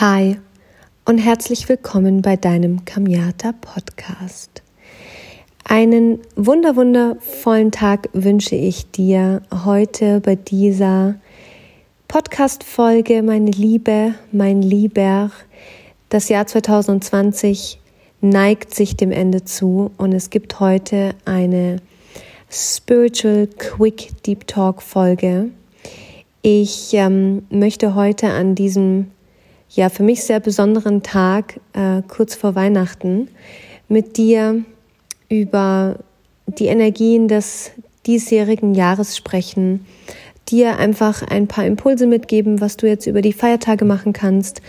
Hi und herzlich willkommen bei deinem Kamiata Podcast. Einen wunder wundervollen Tag wünsche ich dir heute bei dieser Podcast Folge, meine Liebe, mein Lieber. Das Jahr 2020 neigt sich dem Ende zu und es gibt heute eine Spiritual Quick Deep Talk Folge. Ich ähm, möchte heute an diesem ja für mich sehr besonderen Tag, äh, kurz vor Weihnachten, mit dir über die Energien des diesjährigen Jahres sprechen, dir einfach ein paar Impulse mitgeben, was du jetzt über die Feiertage machen kannst,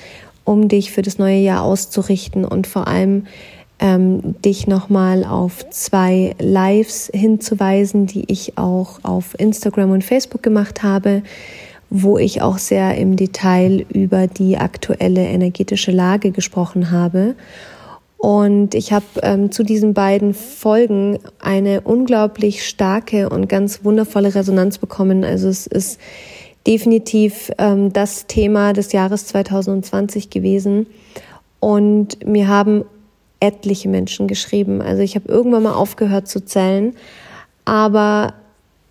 um dich für das neue Jahr auszurichten und vor allem ähm, dich nochmal auf zwei Lives hinzuweisen, die ich auch auf Instagram und Facebook gemacht habe wo ich auch sehr im Detail über die aktuelle energetische Lage gesprochen habe. Und ich habe ähm, zu diesen beiden Folgen eine unglaublich starke und ganz wundervolle Resonanz bekommen. Also es ist definitiv ähm, das Thema des Jahres 2020 gewesen. Und mir haben etliche Menschen geschrieben. Also ich habe irgendwann mal aufgehört zu zählen, aber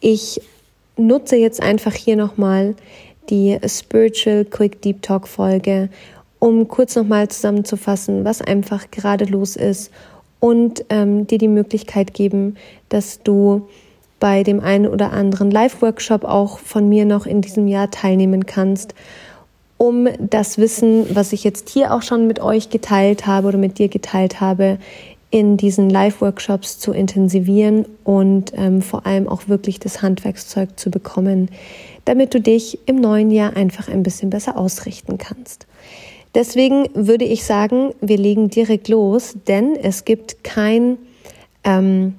ich nutze jetzt einfach hier nochmal die Spiritual Quick Deep Talk Folge, um kurz nochmal zusammenzufassen, was einfach gerade los ist und ähm, dir die Möglichkeit geben, dass du bei dem einen oder anderen Live-Workshop auch von mir noch in diesem Jahr teilnehmen kannst, um das Wissen, was ich jetzt hier auch schon mit euch geteilt habe oder mit dir geteilt habe, in diesen Live-Workshops zu intensivieren und ähm, vor allem auch wirklich das Handwerkszeug zu bekommen, damit du dich im neuen Jahr einfach ein bisschen besser ausrichten kannst. Deswegen würde ich sagen, wir legen direkt los, denn es gibt kein ähm,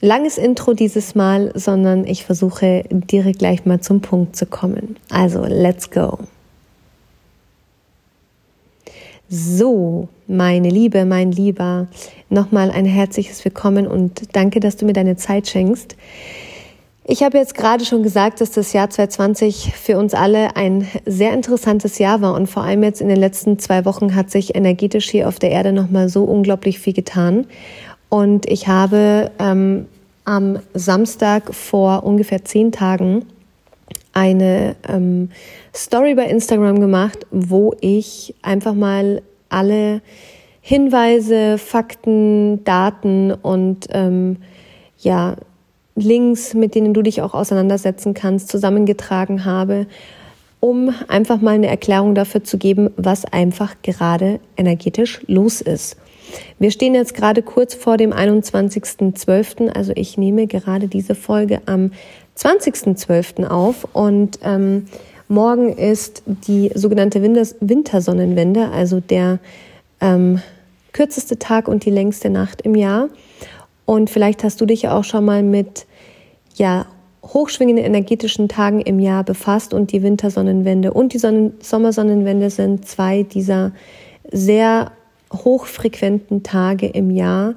langes Intro dieses Mal, sondern ich versuche direkt gleich mal zum Punkt zu kommen. Also, let's go. So, meine Liebe, mein Lieber, nochmal ein herzliches Willkommen und danke, dass du mir deine Zeit schenkst. Ich habe jetzt gerade schon gesagt, dass das Jahr 2020 für uns alle ein sehr interessantes Jahr war und vor allem jetzt in den letzten zwei Wochen hat sich energetisch hier auf der Erde nochmal so unglaublich viel getan. Und ich habe ähm, am Samstag vor ungefähr zehn Tagen eine ähm, Story bei Instagram gemacht, wo ich einfach mal alle Hinweise, Fakten, Daten und ähm, ja, Links, mit denen du dich auch auseinandersetzen kannst, zusammengetragen habe, um einfach mal eine Erklärung dafür zu geben, was einfach gerade energetisch los ist. Wir stehen jetzt gerade kurz vor dem 21.12., also ich nehme gerade diese Folge am 20.12. auf und ähm, morgen ist die sogenannte Wintersonnenwende, also der ähm, kürzeste Tag und die längste Nacht im Jahr. Und vielleicht hast du dich ja auch schon mal mit ja, hochschwingenden energetischen Tagen im Jahr befasst und die Wintersonnenwende und die Sonnen Sommersonnenwende sind zwei dieser sehr hochfrequenten Tage im Jahr,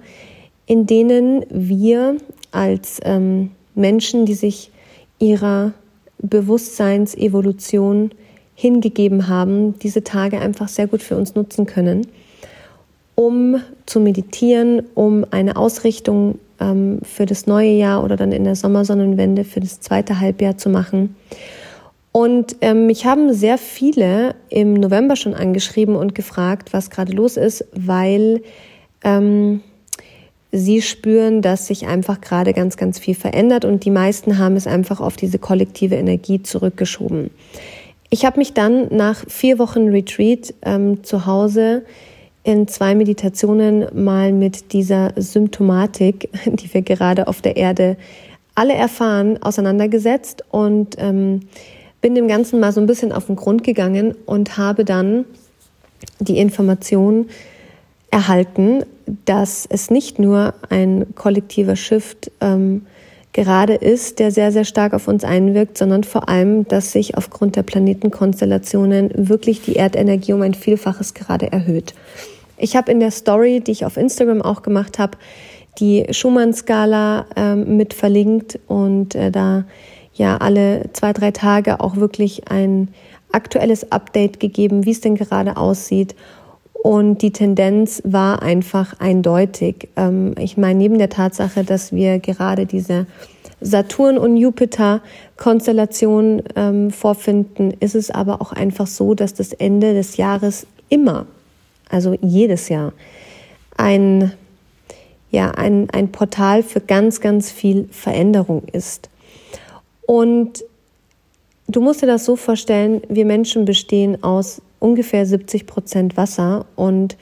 in denen wir als ähm, Menschen, die sich ihrer Bewusstseinsevolution hingegeben haben, diese Tage einfach sehr gut für uns nutzen können, um zu meditieren, um eine Ausrichtung ähm, für das neue Jahr oder dann in der Sommersonnenwende für das zweite Halbjahr zu machen. Und ähm, mich haben sehr viele im November schon angeschrieben und gefragt, was gerade los ist, weil ähm, sie spüren, dass sich einfach gerade ganz, ganz viel verändert und die meisten haben es einfach auf diese kollektive Energie zurückgeschoben. Ich habe mich dann nach vier Wochen Retreat ähm, zu Hause in zwei Meditationen mal mit dieser Symptomatik, die wir gerade auf der Erde alle erfahren, auseinandergesetzt und ähm, bin dem Ganzen mal so ein bisschen auf den Grund gegangen und habe dann die Information erhalten, dass es nicht nur ein kollektiver Shift ähm, gerade ist, der sehr, sehr stark auf uns einwirkt, sondern vor allem, dass sich aufgrund der Planetenkonstellationen wirklich die Erdenergie um ein Vielfaches gerade erhöht. Ich habe in der Story, die ich auf Instagram auch gemacht habe, die Schumann-Skala ähm, mit verlinkt und äh, da ja alle zwei, drei Tage auch wirklich ein aktuelles Update gegeben, wie es denn gerade aussieht. Und die Tendenz war einfach eindeutig. Ähm, ich meine, neben der Tatsache, dass wir gerade diese Saturn- und Jupiter-Konstellation ähm, vorfinden, ist es aber auch einfach so, dass das Ende des Jahres immer, also jedes Jahr, ein ja, ein, ein Portal für ganz, ganz viel Veränderung ist. Und du musst dir das so vorstellen, wir Menschen bestehen aus ungefähr 70 Prozent Wasser und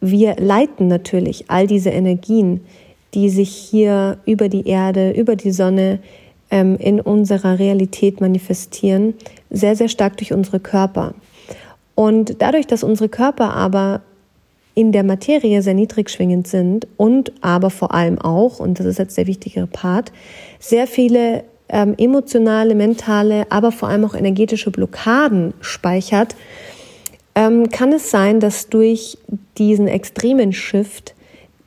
wir leiten natürlich all diese Energien, die sich hier über die Erde, über die Sonne ähm, in unserer Realität manifestieren, sehr, sehr stark durch unsere Körper. Und dadurch, dass unsere Körper aber in der Materie sehr niedrig schwingend sind und aber vor allem auch, und das ist jetzt der wichtigere Part, sehr viele ähm, emotionale, mentale, aber vor allem auch energetische Blockaden speichert, ähm, kann es sein, dass durch diesen extremen Shift,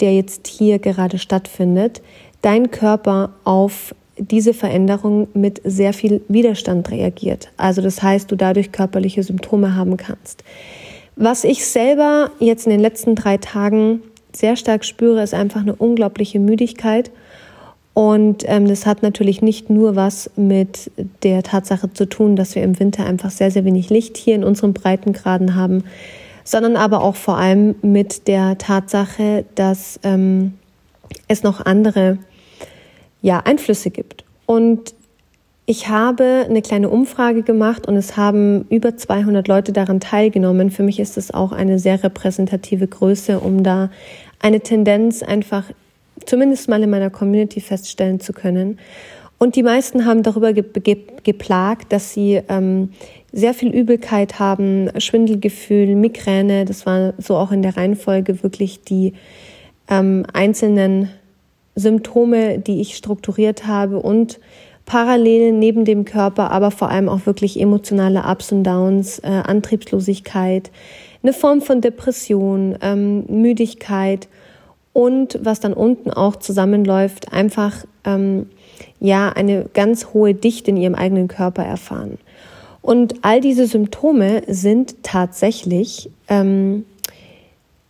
der jetzt hier gerade stattfindet, dein Körper auf diese Veränderung mit sehr viel Widerstand reagiert. Also das heißt, du dadurch körperliche Symptome haben kannst. Was ich selber jetzt in den letzten drei Tagen sehr stark spüre, ist einfach eine unglaubliche Müdigkeit. Und ähm, das hat natürlich nicht nur was mit der Tatsache zu tun, dass wir im Winter einfach sehr, sehr wenig Licht hier in unseren Breitengraden haben, sondern aber auch vor allem mit der Tatsache, dass ähm, es noch andere ja, Einflüsse gibt. Und ich habe eine kleine Umfrage gemacht und es haben über 200 Leute daran teilgenommen. Für mich ist es auch eine sehr repräsentative Größe, um da eine Tendenz einfach zumindest mal in meiner Community feststellen zu können. Und die meisten haben darüber ge ge geplagt, dass sie ähm, sehr viel Übelkeit haben, Schwindelgefühl, Migräne. Das war so auch in der Reihenfolge wirklich die ähm, einzelnen Symptome, die ich strukturiert habe und parallel neben dem Körper, aber vor allem auch wirklich emotionale Ups und Downs, äh, Antriebslosigkeit, eine Form von Depression, ähm, Müdigkeit und was dann unten auch zusammenläuft, einfach ähm, ja eine ganz hohe Dichte in ihrem eigenen Körper erfahren. Und all diese Symptome sind tatsächlich ähm,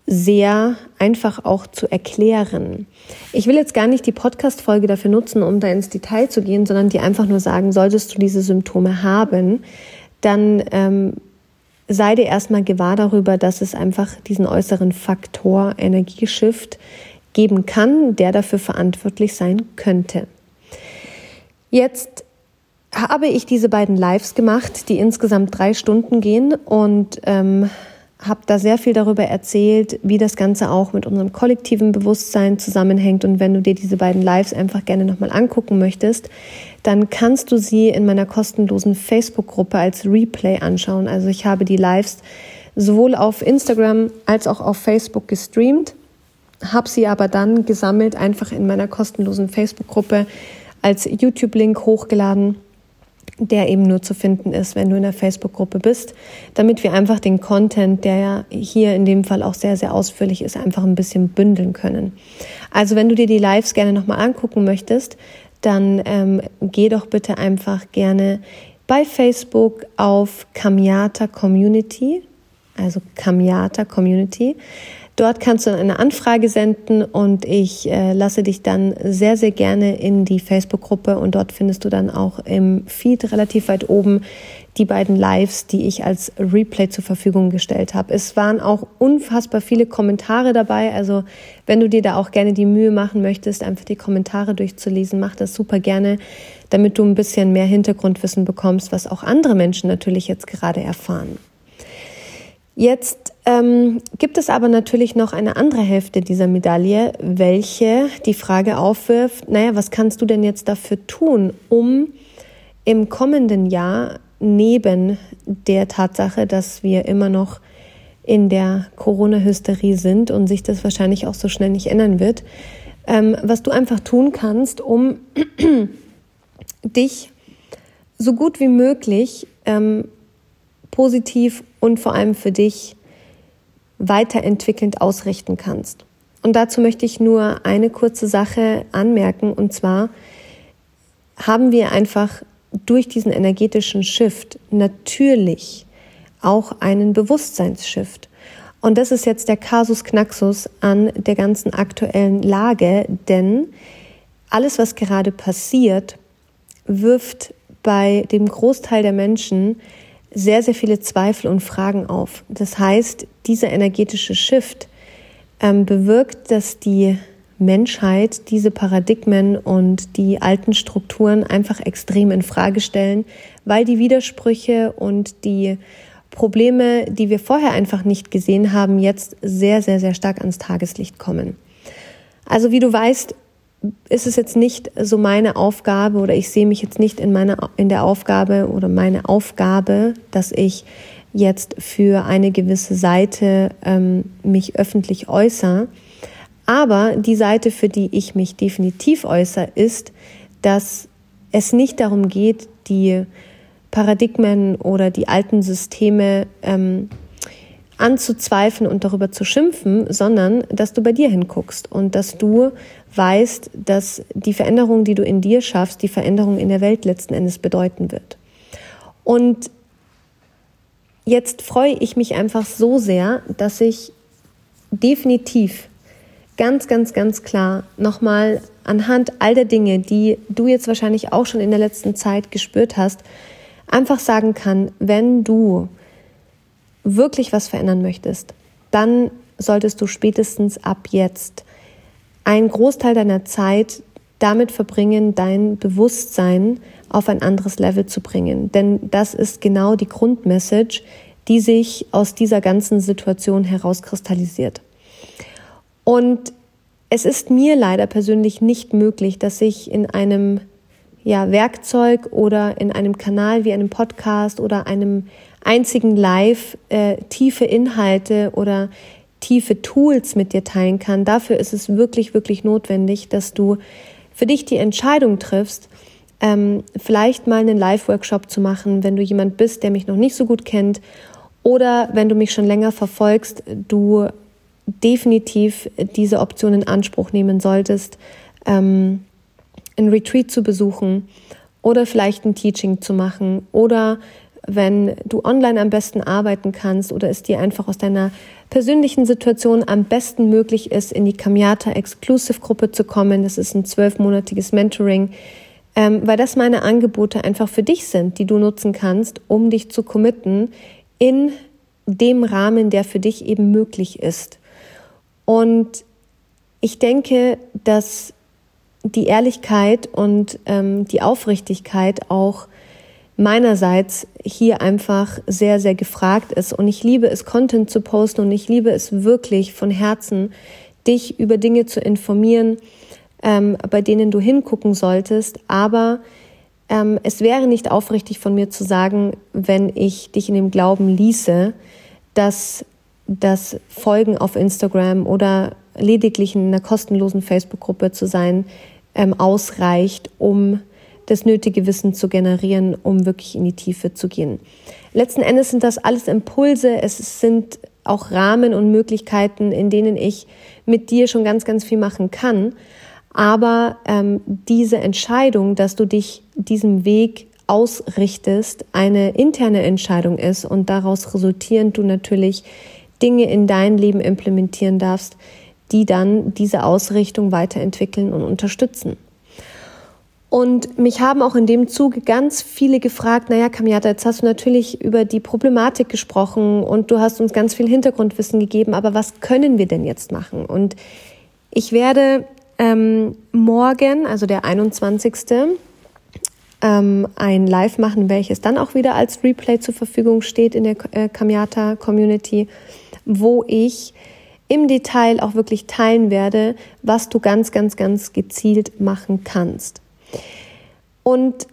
sehr einfach auch zu erklären. Ich will jetzt gar nicht die Podcast-Folge dafür nutzen, um da ins Detail zu gehen, sondern dir einfach nur sagen, solltest du diese Symptome haben, dann ähm, sei dir erstmal gewahr darüber, dass es einfach diesen äußeren Faktor Energieshift geben kann, der dafür verantwortlich sein könnte. Jetzt habe ich diese beiden Lives gemacht, die insgesamt drei Stunden gehen und ähm, habe da sehr viel darüber erzählt, wie das Ganze auch mit unserem kollektiven Bewusstsein zusammenhängt. Und wenn du dir diese beiden Lives einfach gerne nochmal angucken möchtest, dann kannst du sie in meiner kostenlosen Facebook-Gruppe als Replay anschauen. Also ich habe die Lives sowohl auf Instagram als auch auf Facebook gestreamt, habe sie aber dann gesammelt einfach in meiner kostenlosen Facebook-Gruppe als YouTube-Link hochgeladen der eben nur zu finden ist, wenn du in der Facebook-Gruppe bist, damit wir einfach den Content, der ja hier in dem Fall auch sehr, sehr ausführlich ist, einfach ein bisschen bündeln können. Also wenn du dir die Lives gerne nochmal angucken möchtest, dann ähm, geh doch bitte einfach gerne bei Facebook auf Kamiata Community, also Kamiata Community. Dort kannst du eine Anfrage senden und ich äh, lasse dich dann sehr, sehr gerne in die Facebook-Gruppe und dort findest du dann auch im Feed relativ weit oben die beiden Lives, die ich als Replay zur Verfügung gestellt habe. Es waren auch unfassbar viele Kommentare dabei. Also wenn du dir da auch gerne die Mühe machen möchtest, einfach die Kommentare durchzulesen, mach das super gerne, damit du ein bisschen mehr Hintergrundwissen bekommst, was auch andere Menschen natürlich jetzt gerade erfahren. Jetzt ähm, gibt es aber natürlich noch eine andere Hälfte dieser Medaille, welche die Frage aufwirft, naja, was kannst du denn jetzt dafür tun, um im kommenden Jahr neben der Tatsache, dass wir immer noch in der Corona-Hysterie sind und sich das wahrscheinlich auch so schnell nicht ändern wird, ähm, was du einfach tun kannst, um dich so gut wie möglich ähm, positiv und vor allem für dich weiterentwickelnd ausrichten kannst. Und dazu möchte ich nur eine kurze Sache anmerken, und zwar haben wir einfach durch diesen energetischen Shift natürlich auch einen Bewusstseinsshift. Und das ist jetzt der Kasus Knaxus an der ganzen aktuellen Lage, denn alles, was gerade passiert, wirft bei dem Großteil der Menschen sehr, sehr viele Zweifel und Fragen auf. Das heißt, dieser energetische Shift ähm, bewirkt, dass die Menschheit diese Paradigmen und die alten Strukturen einfach extrem in Frage stellen, weil die Widersprüche und die Probleme, die wir vorher einfach nicht gesehen haben, jetzt sehr, sehr, sehr stark ans Tageslicht kommen. Also wie du weißt, ist es jetzt nicht so meine Aufgabe oder ich sehe mich jetzt nicht in meiner in der Aufgabe oder meine Aufgabe, dass ich jetzt für eine gewisse Seite ähm, mich öffentlich äußere. Aber die Seite, für die ich mich definitiv äußere, ist, dass es nicht darum geht, die Paradigmen oder die alten Systeme ähm, anzuzweifeln und darüber zu schimpfen, sondern dass du bei dir hinguckst und dass du weißt, dass die Veränderung, die du in dir schaffst, die Veränderung in der Welt letzten Endes bedeuten wird. Und jetzt freue ich mich einfach so sehr, dass ich definitiv ganz, ganz, ganz klar nochmal anhand all der Dinge, die du jetzt wahrscheinlich auch schon in der letzten Zeit gespürt hast, einfach sagen kann, wenn du wirklich was verändern möchtest, dann solltest du spätestens ab jetzt einen Großteil deiner Zeit damit verbringen, dein Bewusstsein auf ein anderes Level zu bringen. Denn das ist genau die Grundmessage, die sich aus dieser ganzen Situation herauskristallisiert. Und es ist mir leider persönlich nicht möglich, dass ich in einem ja, Werkzeug oder in einem Kanal wie einem Podcast oder einem einzigen Live äh, tiefe Inhalte oder tiefe Tools mit dir teilen kann. Dafür ist es wirklich, wirklich notwendig, dass du für dich die Entscheidung triffst, ähm, vielleicht mal einen Live-Workshop zu machen, wenn du jemand bist, der mich noch nicht so gut kennt oder wenn du mich schon länger verfolgst, du definitiv diese Option in Anspruch nehmen solltest, ähm, ein Retreat zu besuchen oder vielleicht ein Teaching zu machen oder wenn du online am besten arbeiten kannst oder es dir einfach aus deiner persönlichen Situation am besten möglich ist, in die Kamiata Exclusive Gruppe zu kommen. Das ist ein zwölfmonatiges Mentoring, ähm, weil das meine Angebote einfach für dich sind, die du nutzen kannst, um dich zu committen in dem Rahmen, der für dich eben möglich ist. Und ich denke, dass die Ehrlichkeit und ähm, die Aufrichtigkeit auch meinerseits hier einfach sehr, sehr gefragt ist. Und ich liebe es, Content zu posten und ich liebe es wirklich von Herzen, dich über Dinge zu informieren, ähm, bei denen du hingucken solltest. Aber ähm, es wäre nicht aufrichtig von mir zu sagen, wenn ich dich in dem Glauben ließe, dass das Folgen auf Instagram oder lediglich in einer kostenlosen Facebook-Gruppe zu sein, ähm, ausreicht, um das nötige Wissen zu generieren, um wirklich in die Tiefe zu gehen. Letzten Endes sind das alles Impulse, es sind auch Rahmen und Möglichkeiten, in denen ich mit dir schon ganz, ganz viel machen kann. Aber ähm, diese Entscheidung, dass du dich diesem Weg ausrichtest, eine interne Entscheidung ist und daraus resultierend du natürlich Dinge in dein Leben implementieren darfst, die dann diese Ausrichtung weiterentwickeln und unterstützen. Und mich haben auch in dem Zuge ganz viele gefragt, naja, Kamiata, jetzt hast du natürlich über die Problematik gesprochen und du hast uns ganz viel Hintergrundwissen gegeben, aber was können wir denn jetzt machen? Und ich werde ähm, morgen, also der 21. Ähm, ein Live machen, welches dann auch wieder als Replay zur Verfügung steht in der äh, Kamiata Community, wo ich im Detail auch wirklich teilen werde, was du ganz, ganz, ganz gezielt machen kannst. Und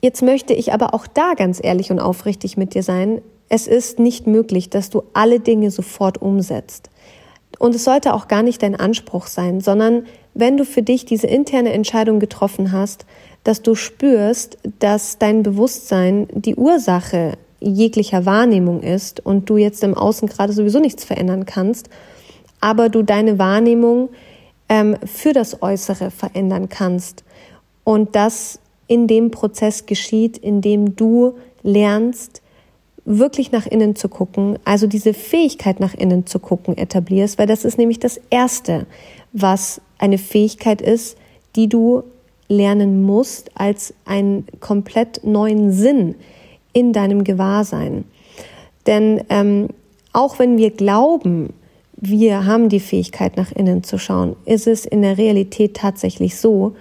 jetzt möchte ich aber auch da ganz ehrlich und aufrichtig mit dir sein. Es ist nicht möglich, dass du alle Dinge sofort umsetzt. Und es sollte auch gar nicht dein Anspruch sein, sondern wenn du für dich diese interne Entscheidung getroffen hast, dass du spürst, dass dein Bewusstsein die Ursache jeglicher Wahrnehmung ist und du jetzt im Außen gerade sowieso nichts verändern kannst, aber du deine Wahrnehmung ähm, für das Äußere verändern kannst und das in dem Prozess geschieht, in dem du lernst, wirklich nach innen zu gucken, also diese Fähigkeit nach innen zu gucken etablierst, weil das ist nämlich das Erste, was eine Fähigkeit ist, die du lernen musst als einen komplett neuen Sinn in deinem Gewahrsein. Denn ähm, auch wenn wir glauben, wir haben die Fähigkeit nach innen zu schauen, ist es in der Realität tatsächlich so,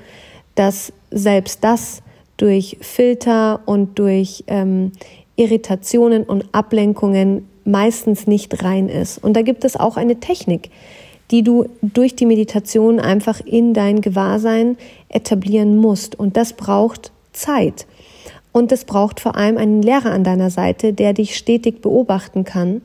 dass selbst das durch Filter und durch ähm, Irritationen und Ablenkungen meistens nicht rein ist. Und da gibt es auch eine Technik, die du durch die Meditation einfach in dein Gewahrsein etablieren musst. Und das braucht Zeit. Und es braucht vor allem einen Lehrer an deiner Seite, der dich stetig beobachten kann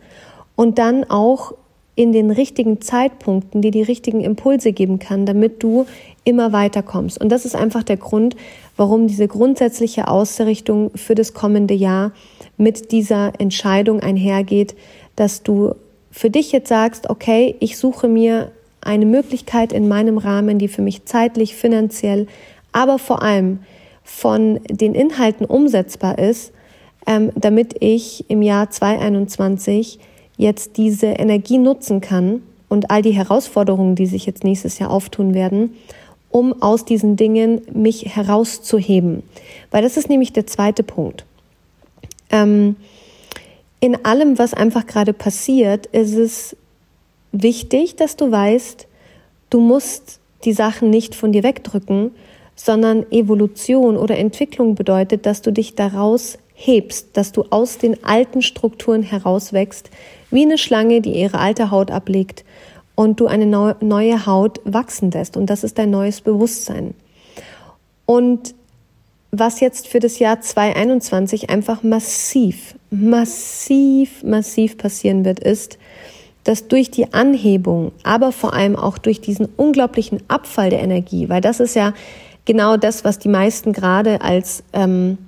und dann auch in den richtigen Zeitpunkten, die die richtigen Impulse geben kann, damit du immer weiterkommst. Und das ist einfach der Grund, warum diese grundsätzliche Ausrichtung für das kommende Jahr mit dieser Entscheidung einhergeht, dass du für dich jetzt sagst, okay, ich suche mir eine Möglichkeit in meinem Rahmen, die für mich zeitlich, finanziell, aber vor allem von den Inhalten umsetzbar ist, ähm, damit ich im Jahr 2021 jetzt diese Energie nutzen kann und all die Herausforderungen, die sich jetzt nächstes Jahr auftun werden, um aus diesen Dingen mich herauszuheben. Weil das ist nämlich der zweite Punkt. Ähm, in allem, was einfach gerade passiert, ist es wichtig, dass du weißt, du musst die Sachen nicht von dir wegdrücken, sondern Evolution oder Entwicklung bedeutet, dass du dich daraus hebst, dass du aus den alten Strukturen herauswächst, wie eine Schlange, die ihre alte Haut ablegt und du eine neue Haut wachsen lässt. Und das ist dein neues Bewusstsein. Und was jetzt für das Jahr 2021 einfach massiv, massiv, massiv passieren wird, ist, dass durch die Anhebung, aber vor allem auch durch diesen unglaublichen Abfall der Energie, weil das ist ja genau das, was die meisten gerade als ähm,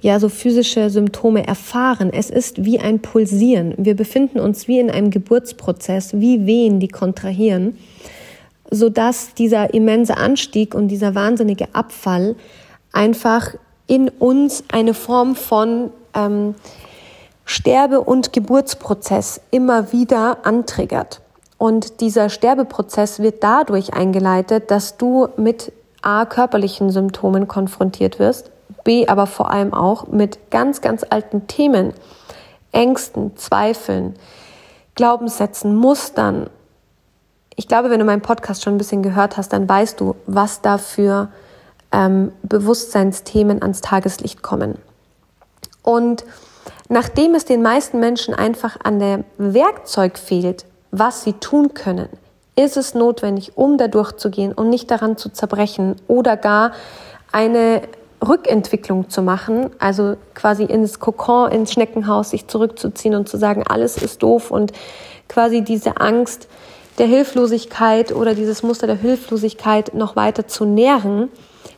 ja so physische Symptome erfahren. Es ist wie ein Pulsieren. Wir befinden uns wie in einem Geburtsprozess, wie Wehen, die kontrahieren, sodass dieser immense Anstieg und dieser wahnsinnige Abfall einfach in uns eine Form von ähm, Sterbe- und Geburtsprozess immer wieder antriggert. Und dieser Sterbeprozess wird dadurch eingeleitet, dass du mit A körperlichen Symptomen konfrontiert wirst, B aber vor allem auch mit ganz, ganz alten Themen, Ängsten, Zweifeln, Glaubenssätzen, Mustern. Ich glaube, wenn du meinen Podcast schon ein bisschen gehört hast, dann weißt du, was da für ähm, Bewusstseinsthemen ans Tageslicht kommen. Und nachdem es den meisten Menschen einfach an der Werkzeug fehlt, was sie tun können, ist es notwendig, um da durchzugehen und nicht daran zu zerbrechen oder gar eine Rückentwicklung zu machen, also quasi ins Kokon, ins Schneckenhaus sich zurückzuziehen und zu sagen, alles ist doof und quasi diese Angst der Hilflosigkeit oder dieses Muster der Hilflosigkeit noch weiter zu nähren,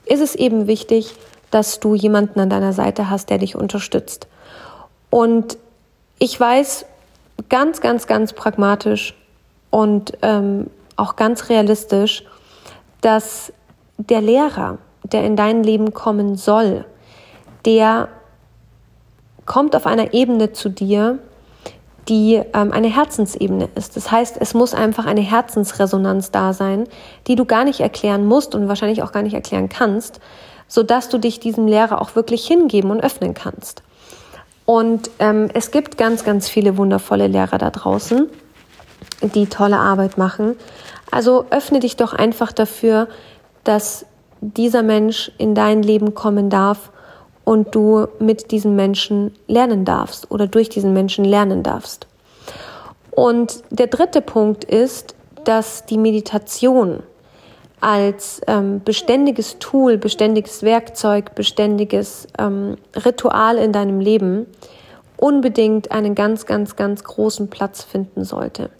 ist es eben wichtig, dass du jemanden an deiner Seite hast, der dich unterstützt. Und ich weiß ganz, ganz, ganz pragmatisch und ähm, auch ganz realistisch, dass der Lehrer, der in dein Leben kommen soll, der kommt auf einer Ebene zu dir, die ähm, eine Herzensebene ist. Das heißt, es muss einfach eine Herzensresonanz da sein, die du gar nicht erklären musst und wahrscheinlich auch gar nicht erklären kannst, sodass du dich diesem Lehrer auch wirklich hingeben und öffnen kannst. Und ähm, es gibt ganz, ganz viele wundervolle Lehrer da draußen, die tolle Arbeit machen. Also öffne dich doch einfach dafür, dass dieser Mensch in dein Leben kommen darf und du mit diesem Menschen lernen darfst oder durch diesen Menschen lernen darfst. Und der dritte Punkt ist, dass die Meditation als ähm, beständiges Tool, beständiges Werkzeug, beständiges ähm, Ritual in deinem Leben unbedingt einen ganz, ganz, ganz großen Platz finden sollte.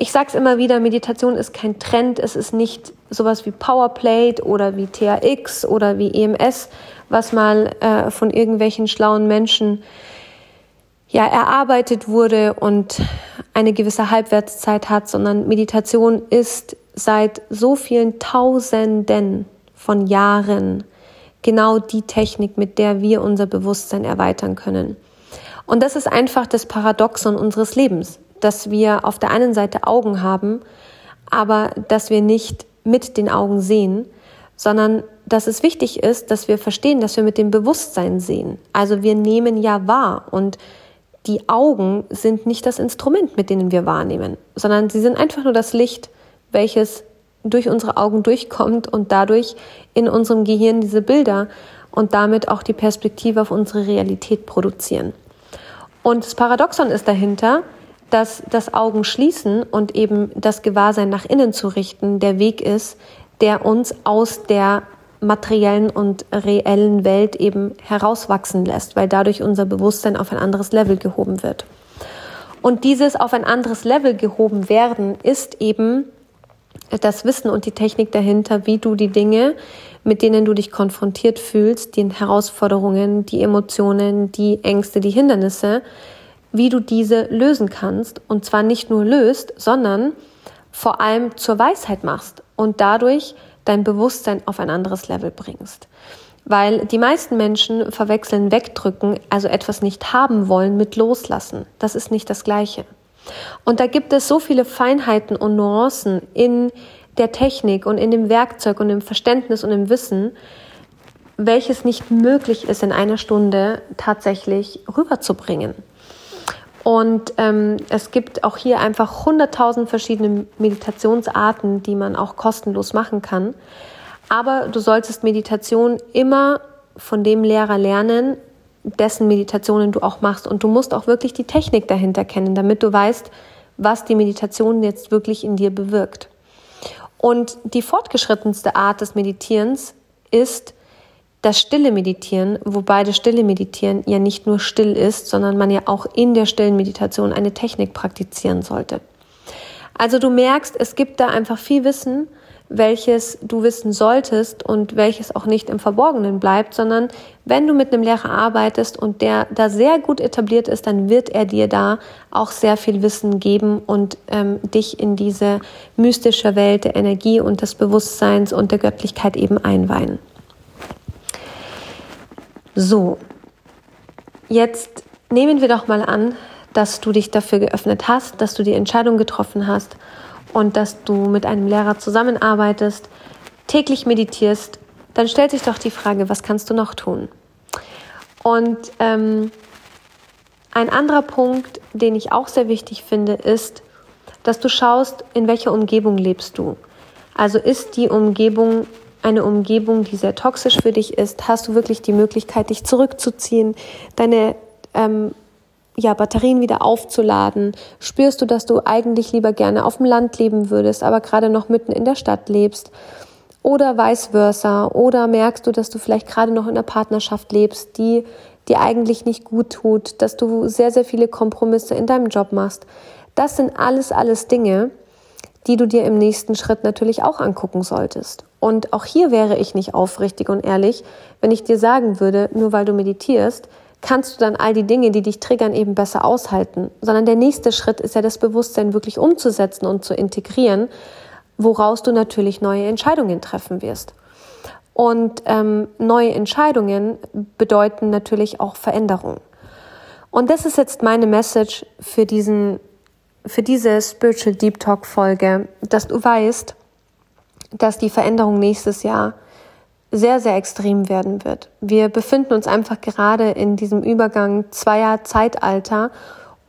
Ich sage es immer wieder, Meditation ist kein Trend, es ist nicht sowas wie Powerplate oder wie THX oder wie EMS, was mal äh, von irgendwelchen schlauen Menschen ja erarbeitet wurde und eine gewisse Halbwertszeit hat, sondern Meditation ist seit so vielen Tausenden von Jahren genau die Technik, mit der wir unser Bewusstsein erweitern können. Und das ist einfach das Paradoxon unseres Lebens, dass wir auf der einen Seite Augen haben, aber dass wir nicht mit den Augen sehen, sondern dass es wichtig ist, dass wir verstehen, dass wir mit dem Bewusstsein sehen. Also wir nehmen ja wahr und die Augen sind nicht das Instrument, mit denen wir wahrnehmen, sondern sie sind einfach nur das Licht, welches durch unsere Augen durchkommt und dadurch in unserem Gehirn diese Bilder und damit auch die Perspektive auf unsere Realität produzieren. Und das Paradoxon ist dahinter, dass das Augen schließen und eben das Gewahrsein nach innen zu richten der Weg ist, der uns aus der materiellen und reellen Welt eben herauswachsen lässt, weil dadurch unser Bewusstsein auf ein anderes Level gehoben wird. Und dieses auf ein anderes Level gehoben werden ist eben das Wissen und die Technik dahinter, wie du die Dinge, mit denen du dich konfrontiert fühlst, die Herausforderungen, die Emotionen, die Ängste, die Hindernisse, wie du diese lösen kannst. Und zwar nicht nur löst, sondern vor allem zur Weisheit machst und dadurch dein Bewusstsein auf ein anderes Level bringst. Weil die meisten Menschen verwechseln wegdrücken, also etwas nicht haben wollen, mit loslassen. Das ist nicht das Gleiche. Und da gibt es so viele Feinheiten und Nuancen in der Technik und in dem Werkzeug und im Verständnis und im Wissen, welches nicht möglich ist, in einer Stunde tatsächlich rüberzubringen. Und ähm, es gibt auch hier einfach hunderttausend verschiedene Meditationsarten, die man auch kostenlos machen kann. Aber du solltest Meditation immer von dem Lehrer lernen, dessen Meditationen du auch machst. Und du musst auch wirklich die Technik dahinter kennen, damit du weißt, was die Meditation jetzt wirklich in dir bewirkt. Und die fortgeschrittenste Art des Meditierens ist das stille Meditieren, wobei das stille Meditieren ja nicht nur still ist, sondern man ja auch in der stillen Meditation eine Technik praktizieren sollte. Also du merkst, es gibt da einfach viel Wissen, welches du wissen solltest und welches auch nicht im Verborgenen bleibt, sondern wenn du mit einem Lehrer arbeitest und der da sehr gut etabliert ist, dann wird er dir da auch sehr viel Wissen geben und ähm, dich in diese mystische Welt der Energie und des Bewusstseins und der Göttlichkeit eben einweihen. So, jetzt nehmen wir doch mal an, dass du dich dafür geöffnet hast, dass du die Entscheidung getroffen hast und dass du mit einem Lehrer zusammenarbeitest, täglich meditierst, dann stellt sich doch die Frage, was kannst du noch tun? Und ähm, ein anderer Punkt, den ich auch sehr wichtig finde, ist, dass du schaust, in welcher Umgebung lebst du. Also ist die Umgebung eine Umgebung, die sehr toxisch für dich ist, hast du wirklich die Möglichkeit, dich zurückzuziehen, deine ähm, ja, Batterien wieder aufzuladen? Spürst du, dass du eigentlich lieber gerne auf dem Land leben würdest, aber gerade noch mitten in der Stadt lebst? Oder vice versa? Oder merkst du, dass du vielleicht gerade noch in einer Partnerschaft lebst, die dir eigentlich nicht gut tut, dass du sehr, sehr viele Kompromisse in deinem Job machst? Das sind alles, alles Dinge, die du dir im nächsten Schritt natürlich auch angucken solltest. Und auch hier wäre ich nicht aufrichtig und ehrlich, wenn ich dir sagen würde, nur weil du meditierst, kannst du dann all die Dinge, die dich triggern, eben besser aushalten. Sondern der nächste Schritt ist ja das Bewusstsein wirklich umzusetzen und zu integrieren, woraus du natürlich neue Entscheidungen treffen wirst. Und ähm, neue Entscheidungen bedeuten natürlich auch Veränderung. Und das ist jetzt meine Message für diesen für diese Spiritual Deep Talk Folge, dass du weißt, dass die Veränderung nächstes Jahr sehr, sehr extrem werden wird. Wir befinden uns einfach gerade in diesem Übergang zweier Zeitalter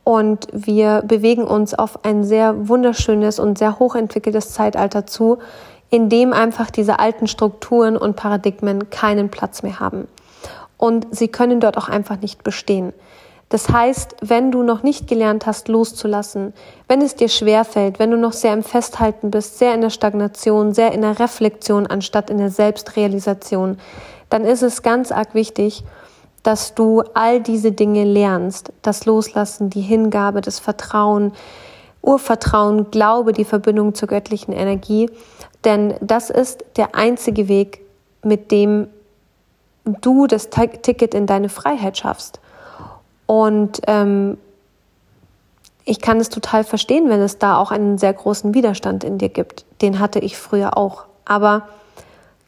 und wir bewegen uns auf ein sehr wunderschönes und sehr hochentwickeltes Zeitalter zu, in dem einfach diese alten Strukturen und Paradigmen keinen Platz mehr haben. Und sie können dort auch einfach nicht bestehen. Das heißt, wenn du noch nicht gelernt hast, loszulassen, wenn es dir schwerfällt, wenn du noch sehr im Festhalten bist, sehr in der Stagnation, sehr in der Reflexion anstatt in der Selbstrealisation, dann ist es ganz arg wichtig, dass du all diese Dinge lernst. Das Loslassen, die Hingabe, das Vertrauen, Urvertrauen, Glaube, die Verbindung zur göttlichen Energie. Denn das ist der einzige Weg, mit dem du das Ticket in deine Freiheit schaffst. Und ähm, ich kann es total verstehen, wenn es da auch einen sehr großen Widerstand in dir gibt. Den hatte ich früher auch. Aber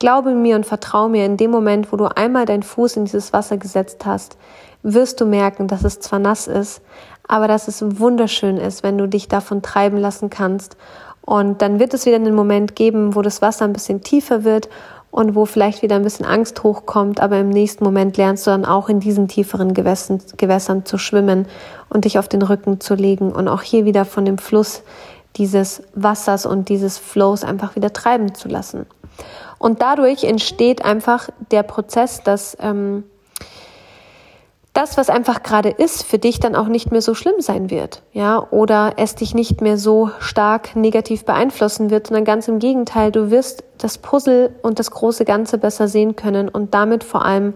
Glaube mir und vertraue mir, in dem Moment, wo du einmal deinen Fuß in dieses Wasser gesetzt hast, wirst du merken, dass es zwar nass ist, aber dass es wunderschön ist, wenn du dich davon treiben lassen kannst. Und dann wird es wieder einen Moment geben, wo das Wasser ein bisschen tiefer wird und wo vielleicht wieder ein bisschen Angst hochkommt, aber im nächsten Moment lernst du dann auch in diesen tieferen Gewässern, Gewässern zu schwimmen und dich auf den Rücken zu legen und auch hier wieder von dem Fluss dieses Wassers und dieses Flows einfach wieder treiben zu lassen. Und dadurch entsteht einfach der Prozess, dass ähm, das, was einfach gerade ist, für dich dann auch nicht mehr so schlimm sein wird, ja, oder es dich nicht mehr so stark negativ beeinflussen wird, sondern ganz im Gegenteil, du wirst das Puzzle und das große Ganze besser sehen können und damit vor allem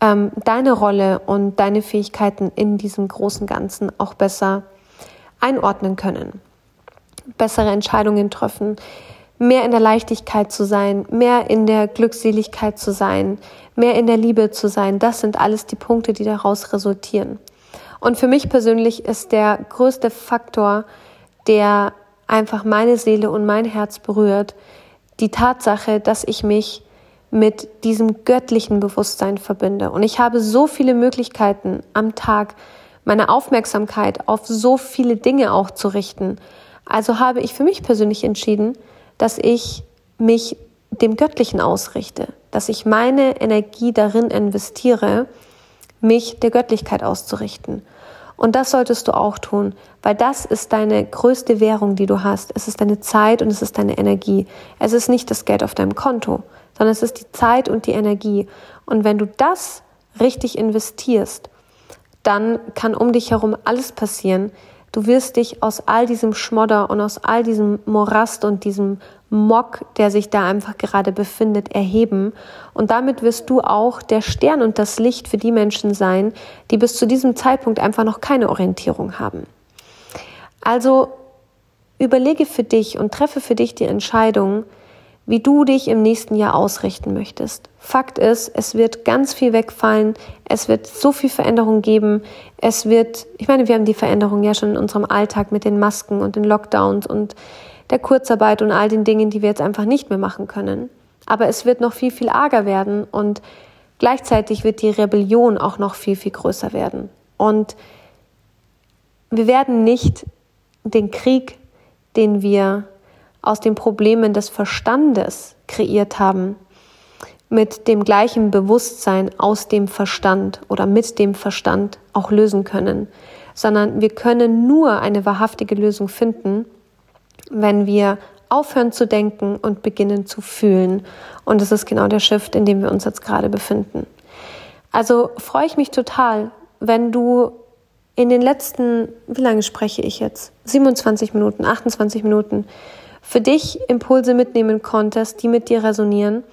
ähm, deine Rolle und deine Fähigkeiten in diesem großen Ganzen auch besser einordnen können, bessere Entscheidungen treffen, mehr in der Leichtigkeit zu sein, mehr in der Glückseligkeit zu sein, mehr in der Liebe zu sein. Das sind alles die Punkte, die daraus resultieren. Und für mich persönlich ist der größte Faktor, der einfach meine Seele und mein Herz berührt, die Tatsache, dass ich mich mit diesem göttlichen Bewusstsein verbinde. Und ich habe so viele Möglichkeiten am Tag, meine Aufmerksamkeit auf so viele Dinge auch zu richten. Also habe ich für mich persönlich entschieden, dass ich mich dem Göttlichen ausrichte, dass ich meine Energie darin investiere, mich der Göttlichkeit auszurichten. Und das solltest du auch tun, weil das ist deine größte Währung, die du hast. Es ist deine Zeit und es ist deine Energie. Es ist nicht das Geld auf deinem Konto, sondern es ist die Zeit und die Energie. Und wenn du das richtig investierst, dann kann um dich herum alles passieren, Du wirst dich aus all diesem Schmodder und aus all diesem Morast und diesem Mock, der sich da einfach gerade befindet, erheben. Und damit wirst du auch der Stern und das Licht für die Menschen sein, die bis zu diesem Zeitpunkt einfach noch keine Orientierung haben. Also überlege für dich und treffe für dich die Entscheidung, wie du dich im nächsten Jahr ausrichten möchtest. Fakt ist, es wird ganz viel wegfallen, es wird so viel Veränderung geben, es wird, ich meine, wir haben die Veränderung ja schon in unserem Alltag mit den Masken und den Lockdowns und der Kurzarbeit und all den Dingen, die wir jetzt einfach nicht mehr machen können. Aber es wird noch viel, viel arger werden und gleichzeitig wird die Rebellion auch noch viel, viel größer werden. Und wir werden nicht den Krieg, den wir aus den Problemen des Verstandes kreiert haben, mit dem gleichen Bewusstsein aus dem Verstand oder mit dem Verstand auch lösen können, sondern wir können nur eine wahrhaftige Lösung finden, wenn wir aufhören zu denken und beginnen zu fühlen. Und das ist genau der Shift, in dem wir uns jetzt gerade befinden. Also freue ich mich total, wenn du in den letzten, wie lange spreche ich jetzt? 27 Minuten, 28 Minuten, für dich Impulse mitnehmen konntest, die mit dir resonieren.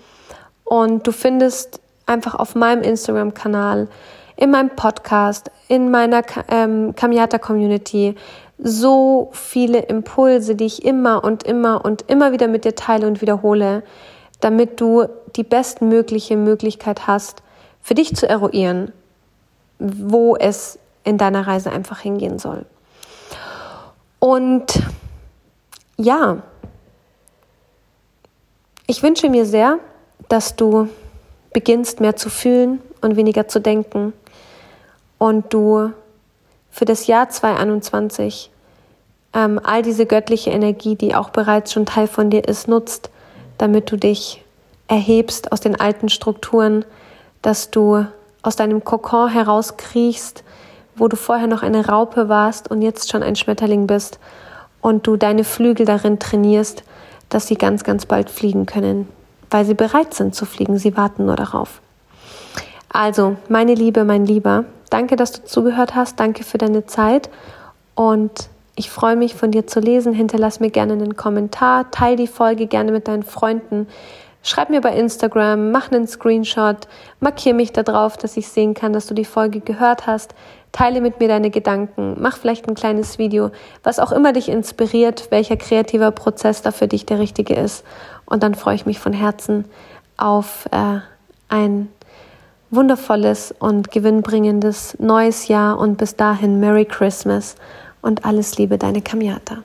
Und du findest einfach auf meinem Instagram-Kanal, in meinem Podcast, in meiner ähm, Kamiata-Community so viele Impulse, die ich immer und immer und immer wieder mit dir teile und wiederhole, damit du die bestmögliche Möglichkeit hast, für dich zu eruieren, wo es in deiner Reise einfach hingehen soll. Und ja, ich wünsche mir sehr, dass du beginnst mehr zu fühlen und weniger zu denken. Und du für das Jahr 2021 ähm, all diese göttliche Energie, die auch bereits schon Teil von dir ist, nutzt, damit du dich erhebst aus den alten Strukturen, dass du aus deinem Kokon herauskriechst, wo du vorher noch eine Raupe warst und jetzt schon ein Schmetterling bist und du deine Flügel darin trainierst, dass sie ganz, ganz bald fliegen können, weil sie bereit sind zu fliegen. Sie warten nur darauf. Also, meine Liebe, mein Lieber, danke, dass du zugehört hast. Danke für deine Zeit. Und ich freue mich, von dir zu lesen. Hinterlass mir gerne einen Kommentar. Teil die Folge gerne mit deinen Freunden. Schreib mir bei Instagram, mach einen Screenshot, markiere mich da drauf, dass ich sehen kann, dass du die Folge gehört hast. Teile mit mir deine Gedanken, mach vielleicht ein kleines Video, was auch immer dich inspiriert, welcher kreativer Prozess da für dich der richtige ist. Und dann freue ich mich von Herzen auf äh, ein wundervolles und gewinnbringendes neues Jahr und bis dahin Merry Christmas und alles Liebe, deine Kamiata.